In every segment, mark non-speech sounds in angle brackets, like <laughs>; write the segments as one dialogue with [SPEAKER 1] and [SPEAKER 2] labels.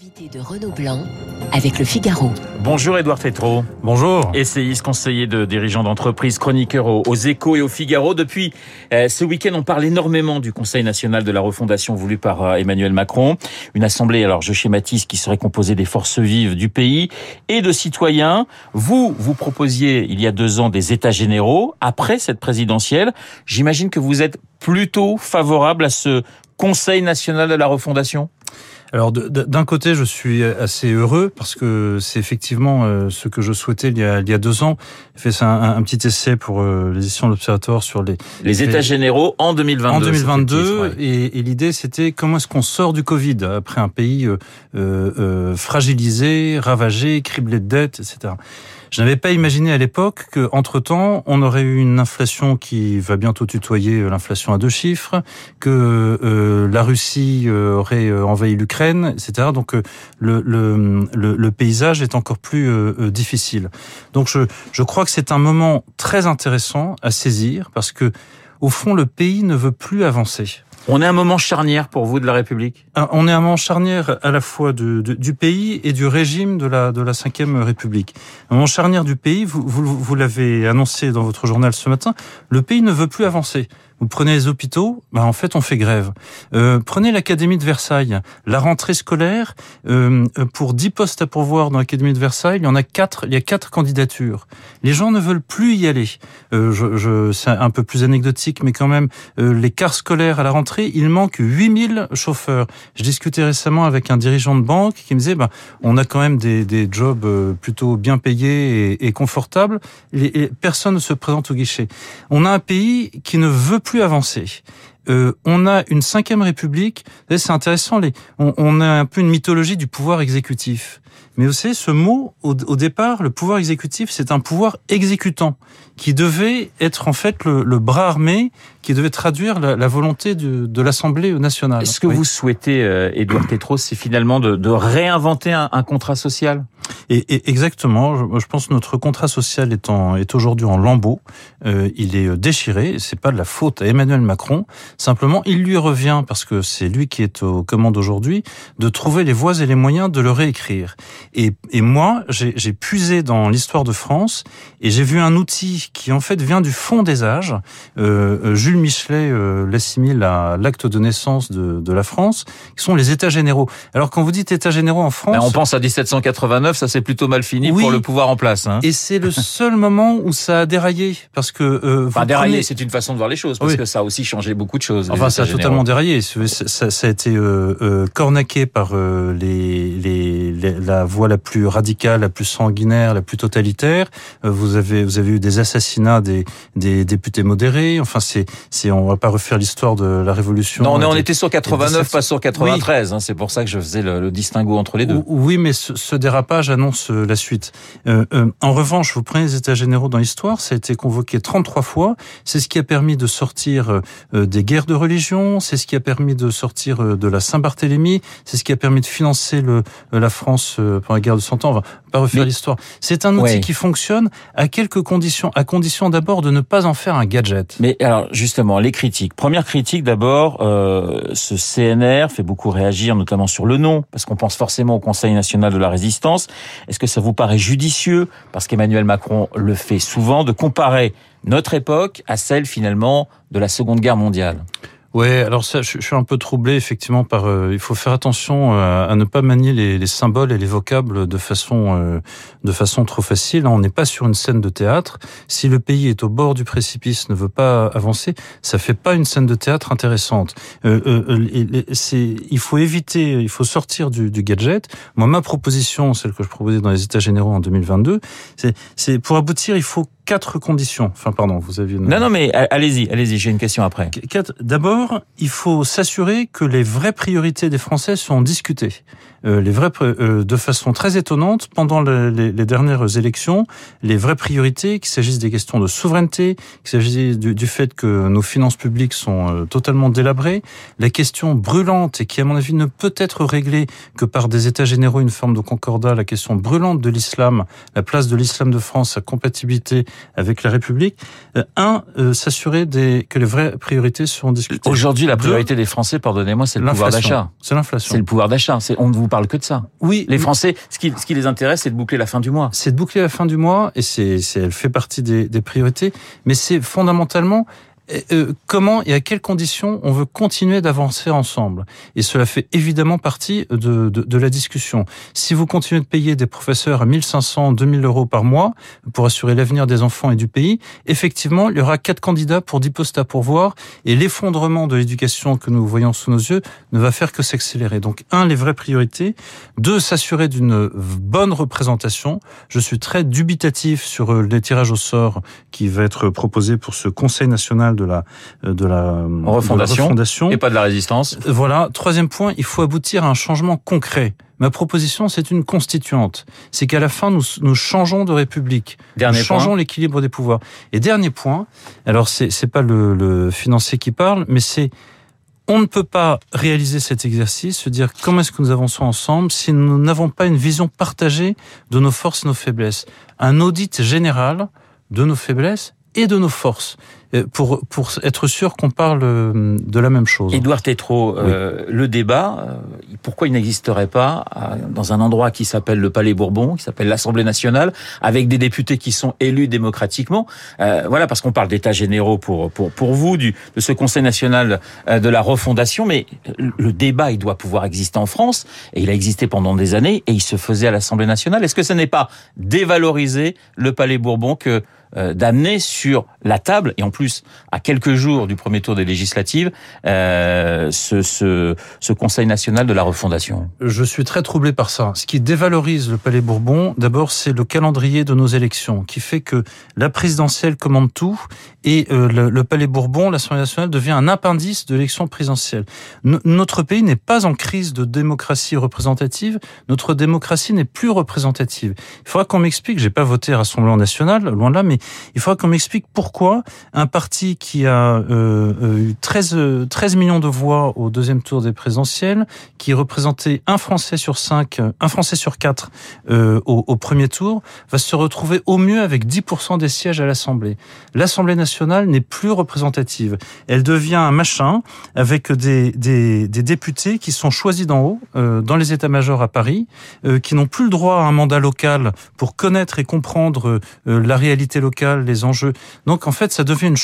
[SPEAKER 1] L'invité de Renaud Blanc avec le Figaro.
[SPEAKER 2] Bonjour Édouard Tétrault.
[SPEAKER 3] Bonjour.
[SPEAKER 2] Essayiste, conseiller de dirigeant d'entreprise, chroniqueur aux, aux Échos et au Figaro. Depuis euh, ce week-end, on parle énormément du Conseil national de la refondation voulu par euh, Emmanuel Macron. Une assemblée, alors je schématise, qui serait composée des forces vives du pays et de citoyens. Vous, vous proposiez il y a deux ans des États généraux. Après cette présidentielle, j'imagine que vous êtes plutôt favorable à ce Conseil national de la refondation
[SPEAKER 3] alors d'un côté, je suis assez heureux parce que c'est effectivement euh, ce que je souhaitais il y a, il y a deux ans. J'ai fait un, un, petit essai pour euh, l'édition de l'Observatoire sur les
[SPEAKER 2] les États généraux en 2022.
[SPEAKER 3] En 2022, et, et l'idée c'était comment est-ce qu'on sort du Covid après un pays euh, euh, fragilisé, ravagé, criblé de dettes, etc. Je n'avais pas imaginé à l'époque qu'entre temps, on aurait eu une inflation qui va bientôt tutoyer l'inflation à deux chiffres, que euh, la Russie aurait envahi l'Ukraine, etc. Donc le, le, le, le, paysage est encore plus euh, difficile. Donc je, je crois que c'est un moment très intéressant à saisir parce que au fond, le pays ne veut plus avancer.
[SPEAKER 2] On est un moment charnière pour vous de la République?
[SPEAKER 3] On est un moment charnière à la fois du pays et du régime de la de la République. Un moment charnière du pays, vous, vous, vous l'avez annoncé dans votre journal ce matin, le pays ne veut plus avancer. Vous prenez les hôpitaux, bah en fait on fait grève. Euh, prenez l'Académie de Versailles, la rentrée scolaire, euh, pour 10 postes à pourvoir dans l'Académie de Versailles, il y en a quatre, il y a quatre candidatures. Les gens ne veulent plus y aller. Euh, je, c'est un peu plus anecdotique, mais quand même, les cars scolaires à la rentrée, il manque 8000 chauffeurs. Je discutais récemment avec un dirigeant de banque qui me disait, bah, on a quand même des, des jobs euh, plutôt bien payés et, et confortables, et, personne ne se présente au guichet. On a un pays qui ne veut plus avancé. Euh, on a une cinquième république. C'est intéressant. Les, on, on, a un peu une mythologie du pouvoir exécutif. Mais vous savez, ce mot, au, au départ, le pouvoir exécutif, c'est un pouvoir exécutant qui devait être en fait le, le bras armé, qui devait traduire la, la volonté de, de l'Assemblée nationale.
[SPEAKER 2] Est-ce que oui. vous souhaitez, euh, Édouard Tétrault, c'est finalement de, de réinventer un, un, contrat social?
[SPEAKER 3] Et, et Exactement. Je, je, pense que notre contrat social est, en, est aujourd'hui en lambeaux. Euh, il est déchiré. C'est pas de la faute à Emmanuel Macron. Simplement, il lui revient, parce que c'est lui qui est aux commandes aujourd'hui, de trouver les voies et les moyens de le réécrire. Et, et moi, j'ai puisé dans l'histoire de France et j'ai vu un outil qui en fait vient du fond des âges. Euh, Jules Michelet euh, l'assimile à l'acte de naissance de, de, la France, qui sont les États généraux. Alors quand vous dites États généraux en France,
[SPEAKER 2] ben on pense à 1789, ça s'est plutôt mal fini oui, pour le pouvoir en place. Hein.
[SPEAKER 3] Et c'est le <laughs> seul moment où ça a déraillé, parce que euh,
[SPEAKER 2] enfin déraillé, prenez... c'est une façon de voir les choses, parce oui. que ça a aussi changé beaucoup de choses.
[SPEAKER 3] Enfin, ça a totalement déraillé. Ça, ça, ça a été euh, euh, cornaqué par euh, les, les, les, la voie la plus radicale, la plus sanguinaire, la plus totalitaire. Euh, vous avez vous avez eu des assassinats des, des députés modérés. Enfin, c'est c'est on va pas refaire l'histoire de la révolution.
[SPEAKER 2] Non, on, on était sur 89, pas sur 93. Oui. Hein, c'est pour ça que je faisais le, le, distinguo entre les deux.
[SPEAKER 3] Oui, mais ce, ce dérapage annonce la suite. Euh, euh, en revanche, vous prenez les États généraux dans l'histoire, ça a été convoqué 33 fois. C'est ce qui a permis de sortir euh, des guerres de religion. C'est ce qui a permis de sortir de la Saint-Barthélemy. C'est ce qui a permis de financer le, la France pendant la guerre de Cent Ans. On va pas refaire l'histoire. C'est un outil ouais. qui fonctionne à quelques conditions, à condition d'abord de ne pas en faire un gadget.
[SPEAKER 2] Mais alors justement, les critiques. Première critique d'abord, euh, ce CNR fait beaucoup réagir, notamment sur le nom, parce qu'on pense forcément au Conseil national de la résistance. Est-ce que ça vous paraît judicieux, parce qu'Emmanuel Macron le fait souvent, de comparer notre époque à celle finalement de la Seconde Guerre mondiale?
[SPEAKER 3] Ouais, alors ça, je, je, suis un peu troublé effectivement par. Euh, il faut faire attention euh, à ne pas manier les, les, symboles et les vocables de façon euh, de façon trop facile. On n'est pas sur une scène de théâtre. Si le pays est au bord du précipice, ne veut pas avancer, ça fait pas une scène de théâtre intéressante. c'est, il faut éviter, il faut sortir du, du, gadget. Moi, ma proposition, celle que je proposais dans les États généraux en 2022, c'est pour aboutir, il faut quatre conditions. Enfin, pardon, vous aviez une...
[SPEAKER 2] Non, non, mais allez-y, allez-y, j'ai une question après.
[SPEAKER 3] D'abord, il faut s'assurer que les vraies priorités des Français sont discutées. Euh, les vraies, euh, de façon très étonnante, pendant le, les, les, dernières élections, les vraies priorités, qu'il s'agisse des questions de souveraineté, qu'il s'agisse du, du, fait que nos finances publiques sont euh, totalement délabrées, la question brûlante et qui, à mon avis, ne peut être réglée que par des États généraux, une forme de concordat, la question brûlante de l'islam, la place de l'islam de France, sa compatibilité avec la République. Euh, un, euh, s'assurer des, que les vraies priorités seront discutées.
[SPEAKER 2] Aujourd'hui, la priorité Deux, des Français, pardonnez-moi, c'est le pouvoir d'achat.
[SPEAKER 3] C'est l'inflation.
[SPEAKER 2] C'est le pouvoir d'achat. On ne vous parle que de ça.
[SPEAKER 3] Oui.
[SPEAKER 2] Les Français, ce qui, ce qui les intéresse, c'est de boucler la fin du mois.
[SPEAKER 3] C'est de boucler la fin du mois, et c'est, elle fait partie des, des priorités, mais c'est fondamentalement euh, comment et à quelles conditions on veut continuer d'avancer ensemble? Et cela fait évidemment partie de, de, de, la discussion. Si vous continuez de payer des professeurs à 1500, 2000 euros par mois pour assurer l'avenir des enfants et du pays, effectivement, il y aura quatre candidats pour dix postes à pourvoir et l'effondrement de l'éducation que nous voyons sous nos yeux ne va faire que s'accélérer. Donc, un, les vraies priorités. Deux, s'assurer d'une bonne représentation. Je suis très dubitatif sur euh, les tirages au sort qui va être proposé pour ce Conseil national de la
[SPEAKER 2] euh, de la refondation, et pas de la résistance.
[SPEAKER 3] Euh, voilà. Troisième point, il faut aboutir à un changement concret. Ma proposition, c'est une constituante. C'est qu'à la fin, nous, nous changeons de république.
[SPEAKER 2] Dernier
[SPEAKER 3] nous changeons l'équilibre des pouvoirs. Et dernier point, alors c'est c'est pas le, le financier qui parle, mais c'est on ne peut pas réaliser cet exercice, se dire comment est-ce que nous avançons ensemble si nous n'avons pas une vision partagée de nos forces et nos faiblesses. Un audit général de nos faiblesses et de nos forces. Euh, pour, pour être sûr qu'on parle euh, de la même chose.
[SPEAKER 2] Édouard Tétrault, euh, le débat, pourquoi il n'existerait pas dans un endroit qui s'appelle le Palais Bourbon, qui s'appelle l'Assemblée nationale, avec des députés qui sont élus démocratiquement Voilà, parce qu'on parle d'états généraux pour, pour, pour vous, du, de ce Conseil national de la refondation, mais le débat, il doit pouvoir exister en France, et il a existé pendant des années, et il se faisait à l'Assemblée nationale. Est-ce que ce n'est pas dévaloriser le Palais Bourbon que d'amener sur la table, et en plus à quelques jours du premier tour des législatives euh, ce, Conseil national de la refondation
[SPEAKER 3] Je suis très troublé par ça. Ce qui dévalorise le Palais Bourbon, d'abord, c'est le calendrier de nos élections, qui fait que la présidentielle commande tout et euh, le, Palais Bourbon, l'Assemblée nationale, devient un appendice de l'élection présidentielle. notre pays n'est pas en crise de démocratie représentative. Notre démocratie n'est plus représentative. Il faudra qu'on m'explique. J'ai pas voté Rassemblement national, loin de là, mais il faudra qu'on m'explique pourquoi un parti qui a euh, euh eu 13, 13 millions de voix au deuxième tour des présidentielles, qui représentait un Français sur cinq, un Français sur quatre euh, au, premier tour, va se retrouver au mieux avec 10% des sièges à l'Assemblée. L'Assemblée nationale n'est plus représentative. Elle devient un machin avec des, députés qui sont choisis d'en haut, dans les états-majors à Paris, qui n'ont plus le droit à un mandat local pour connaître et comprendre la réalité locale, les enjeux. Donc en fait, ça devient une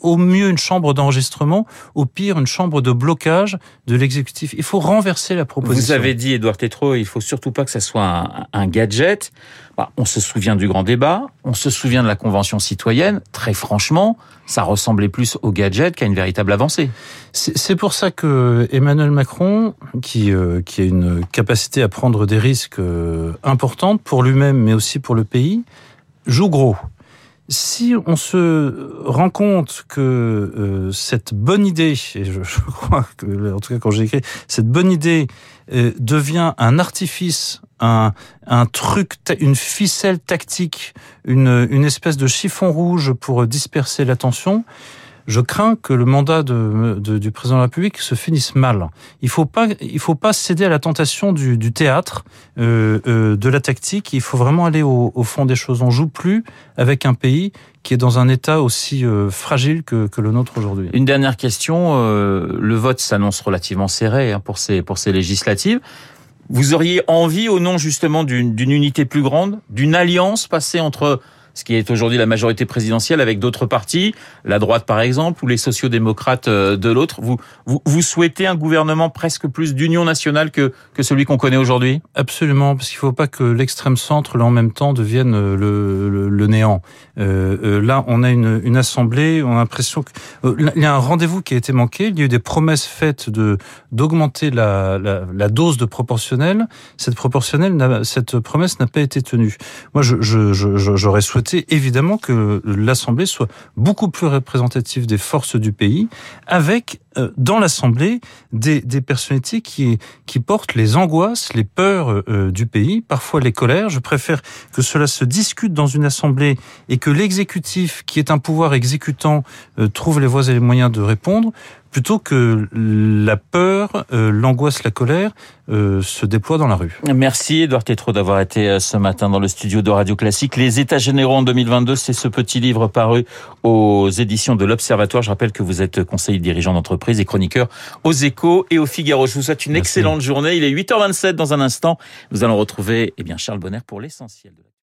[SPEAKER 3] au mieux une chambre d'enregistrement, au pire une chambre de blocage de l'exécutif. Il faut renverser la proposition.
[SPEAKER 2] Vous avez dit, Édouard Tétrault, il faut surtout pas que ça soit un, un gadget. Bah, on se souvient du grand débat, on se souvient de la convention citoyenne. Très franchement, ça ressemblait plus au gadget qu'à une véritable avancée.
[SPEAKER 3] C'est pour ça que Emmanuel Macron, qui, euh, qui a une capacité à prendre des risques euh, importantes pour lui-même, mais aussi pour le pays, joue gros si on se rend compte que euh, cette bonne idée, et je, crois que, en tout cas quand j'ai écrit, cette bonne idée euh, devient un artifice, un, un truc, une ficelle tactique, une, une espèce de chiffon rouge pour disperser l'attention, je crains que le mandat de, de, du président de la République se finisse mal. Il faut pas, il faut pas céder à la tentation du, du théâtre, euh, euh, de la tactique. Il faut vraiment aller au, au, fond des choses. On joue plus avec un pays qui est dans un état aussi euh, fragile que, que, le nôtre aujourd'hui.
[SPEAKER 2] Une dernière question. Euh, le vote s'annonce relativement serré hein, pour ces pour ces législatives. Vous auriez envie, au nom justement d'une unité plus grande, d'une alliance passée entre ce qui est aujourd'hui la majorité présidentielle avec d'autres partis, la droite par exemple, ou les sociodémocrates euh, de l'autre. Vous, vous, vous, souhaitez un gouvernement presque plus d'union nationale que, que celui qu'on connaît aujourd'hui?
[SPEAKER 3] Absolument, parce qu'il ne faut pas que l'extrême centre, là en même temps, devienne euh, le, le, le néant. Euh, euh, là, on a une, une assemblée, on a l'impression qu'il y a un rendez-vous qui a été manqué, il y a eu des promesses faites de d'augmenter la, la, la, dose de proportionnel. Cette proportionnelle, cette promesse n'a pas été tenue. Moi, j'aurais je, je, souhaité évidemment que l'Assemblée soit beaucoup plus représentative des forces du pays, avec euh, dans l'Assemblée des, personnalités qui, portent les angoisses, les peurs euh, du pays, parfois les colères. Je préfère que cela se discute dans une Assemblée et que l'exécutif, qui est un pouvoir exécutant, euh, trouve les voies et les moyens de répondre, plutôt que la peur, euh, l'angoisse, la colère euh, se déploient dans la rue.
[SPEAKER 2] Merci Edouard Tétrault d'avoir été euh, ce matin dans le studio de Radio Classique. Les États généraux en 2022, c'est ce petit livre paru aux éditions de l'Observatoire. Je rappelle que vous êtes conseiller dirigeant d'entreprise et chroniqueur aux Échos et au Figaro. Je vous souhaite une excellente journée. Il est 8h27 dans un instant. Nous allons retrouver eh bien Charles Bonner pour l'essentiel de la